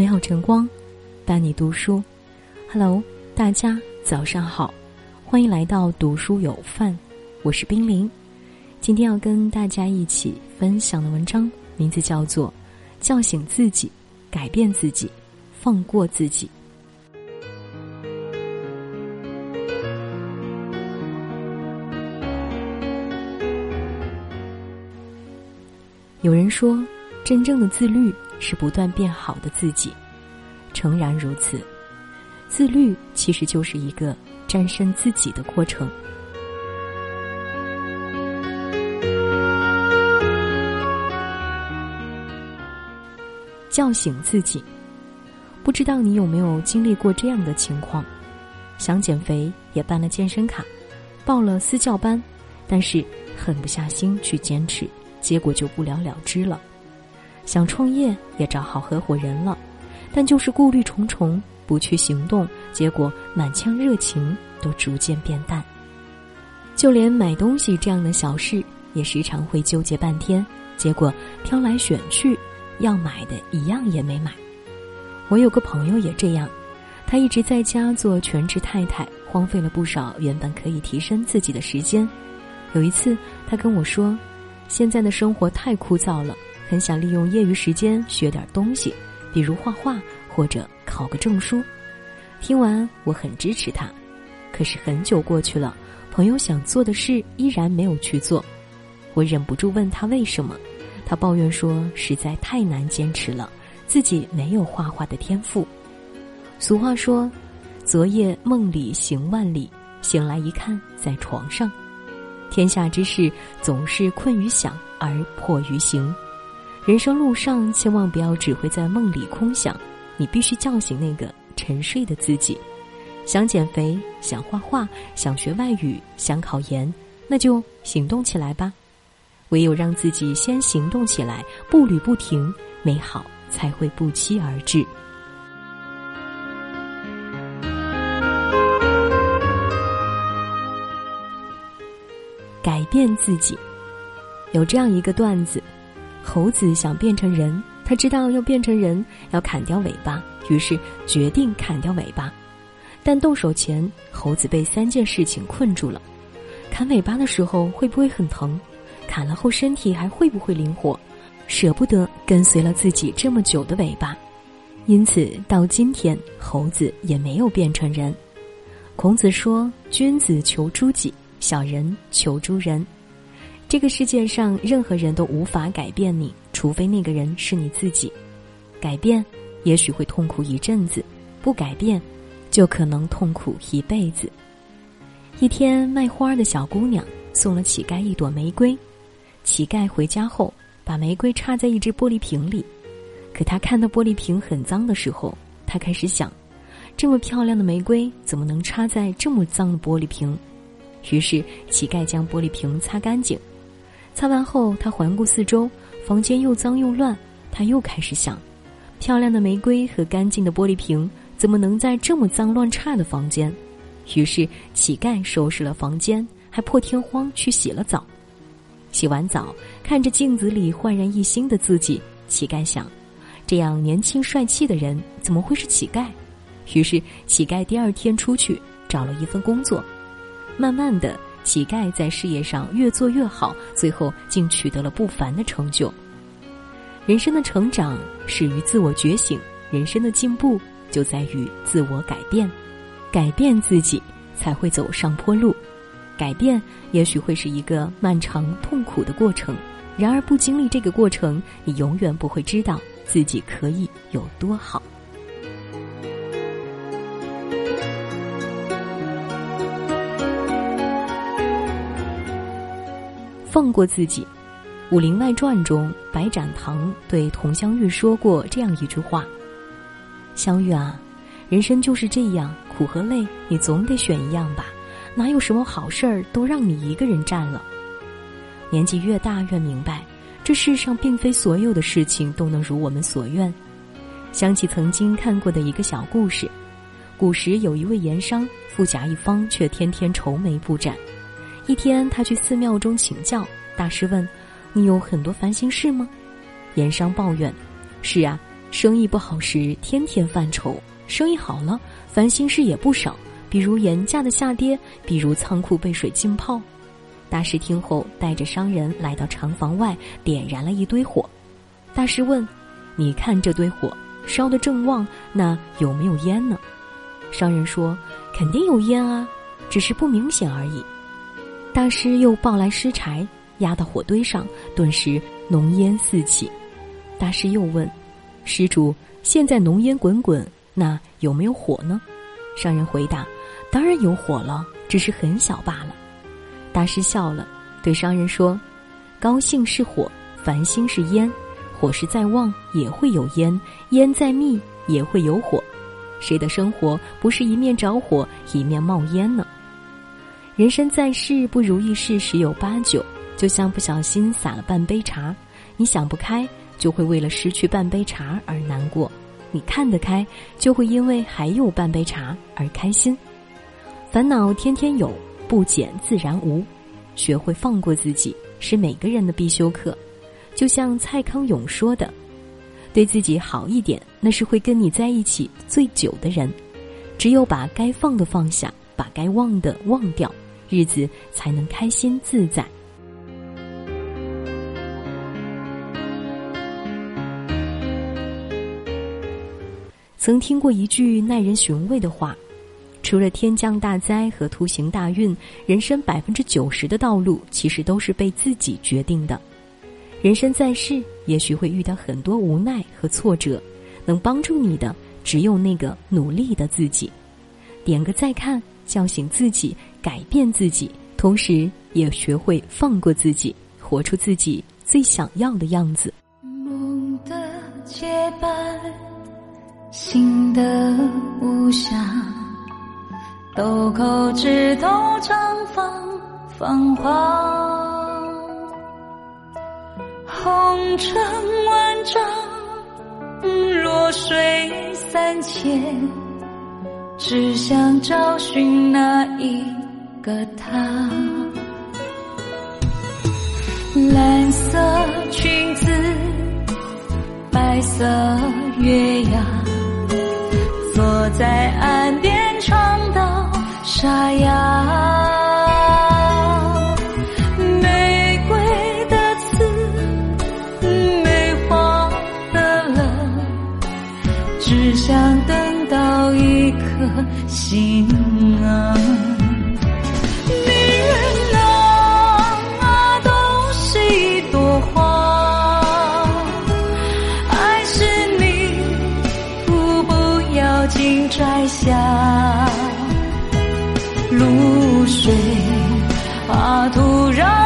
美好晨光，伴你读书。Hello，大家早上好，欢迎来到读书有范，我是冰凌。今天要跟大家一起分享的文章，名字叫做《叫醒自己，改变自己，放过自己》。有人说，真正的自律是不断变好的自己。诚然如此，自律其实就是一个战胜自己的过程。叫醒自己，不知道你有没有经历过这样的情况：想减肥，也办了健身卡，报了私教班，但是狠不下心去坚持。结果就不了了之了。想创业也找好合伙人了，但就是顾虑重重，不去行动，结果满腔热情都逐渐变淡。就连买东西这样的小事，也时常会纠结半天，结果挑来选去，要买的一样也没买。我有个朋友也这样，他一直在家做全职太太，荒废了不少原本可以提升自己的时间。有一次，他跟我说。现在的生活太枯燥了，很想利用业余时间学点东西，比如画画或者考个证书。听完，我很支持他。可是很久过去了，朋友想做的事依然没有去做。我忍不住问他为什么，他抱怨说实在太难坚持了，自己没有画画的天赋。俗话说：“昨夜梦里行万里，醒来一看在床上。”天下之事总是困于想而迫于行，人生路上千万不要只会在梦里空想，你必须叫醒那个沉睡的自己。想减肥，想画画，想学外语，想考研，那就行动起来吧。唯有让自己先行动起来，步履不停，美好才会不期而至。改变自己，有这样一个段子：猴子想变成人，他知道要变成人要砍掉尾巴，于是决定砍掉尾巴。但动手前，猴子被三件事情困住了：砍尾巴的时候会不会很疼？砍了后身体还会不会灵活？舍不得跟随了自己这么久的尾巴，因此到今天，猴子也没有变成人。孔子说：“君子求诸己。”小人求诸人，这个世界上任何人都无法改变你，除非那个人是你自己。改变也许会痛苦一阵子，不改变就可能痛苦一辈子。一天，卖花的小姑娘送了乞丐一朵玫瑰，乞丐回家后把玫瑰插在一只玻璃瓶里，可他看到玻璃瓶很脏的时候，他开始想：这么漂亮的玫瑰怎么能插在这么脏的玻璃瓶？于是，乞丐将玻璃瓶擦干净。擦完后，他环顾四周，房间又脏又乱。他又开始想：漂亮的玫瑰和干净的玻璃瓶，怎么能在这么脏乱差的房间？于是，乞丐收拾了房间，还破天荒去洗了澡。洗完澡，看着镜子里焕然一新的自己，乞丐想：这样年轻帅气的人，怎么会是乞丐？于是，乞丐第二天出去找了一份工作。慢慢的，乞丐在事业上越做越好，最后竟取得了不凡的成就。人生的成长始于自我觉醒，人生的进步就在于自我改变。改变自己，才会走上坡路。改变也许会是一个漫长痛苦的过程，然而不经历这个过程，你永远不会知道自己可以有多好。放过自己，《武林外传》中，白展堂对佟湘玉说过这样一句话：“湘玉啊，人生就是这样，苦和累，你总得选一样吧？哪有什么好事儿都让你一个人占了？年纪越大，越明白，这世上并非所有的事情都能如我们所愿。想起曾经看过的一个小故事，古时有一位盐商，富甲一方，却天天愁眉不展。”一天，他去寺庙中请教，大师问：“你有很多烦心事吗？”盐商抱怨：“是啊，生意不好时天天犯愁，生意好了烦心事也不少，比如盐价的下跌，比如仓库被水浸泡。大师听后，带着商人来到厂房外，点燃了一堆火。大师问：“你看这堆火烧得正旺，那有没有烟呢？”商人说：“肯定有烟啊，只是不明显而已。”大师又抱来湿柴，压到火堆上，顿时浓烟四起。大师又问：“施主，现在浓烟滚滚，那有没有火呢？”商人回答：“当然有火了，只是很小罢了。”大师笑了，对商人说：“高兴是火，烦心是烟。火势再旺也会有烟，烟再密也会有火。谁的生活不是一面着火，一面冒烟呢？”人生在世，不如意事十有八九。就像不小心洒了半杯茶，你想不开，就会为了失去半杯茶而难过；你看得开，就会因为还有半杯茶而开心。烦恼天天有，不减自然无。学会放过自己，是每个人的必修课。就像蔡康永说的：“对自己好一点，那是会跟你在一起最久的人。只有把该放的放下，把该忘的忘掉。”日子才能开心自在。曾听过一句耐人寻味的话：除了天降大灾和突行大运，人生百分之九十的道路其实都是被自己决定的。人生在世，也许会遇到很多无奈和挫折，能帮助你的只有那个努力的自己。点个再看。叫醒自己，改变自己，同时也学会放过自己，活出自己最想要的样子。梦的结伴，心的无暇，豆蔻枝头绽放芳华，红尘万丈，弱水三千。只想找寻那一个他，蓝色裙子，白色月牙，坐在岸边唱到沙哑。玫瑰的刺，梅花的冷，只想等到一颗。心摘下，露水啊，土壤。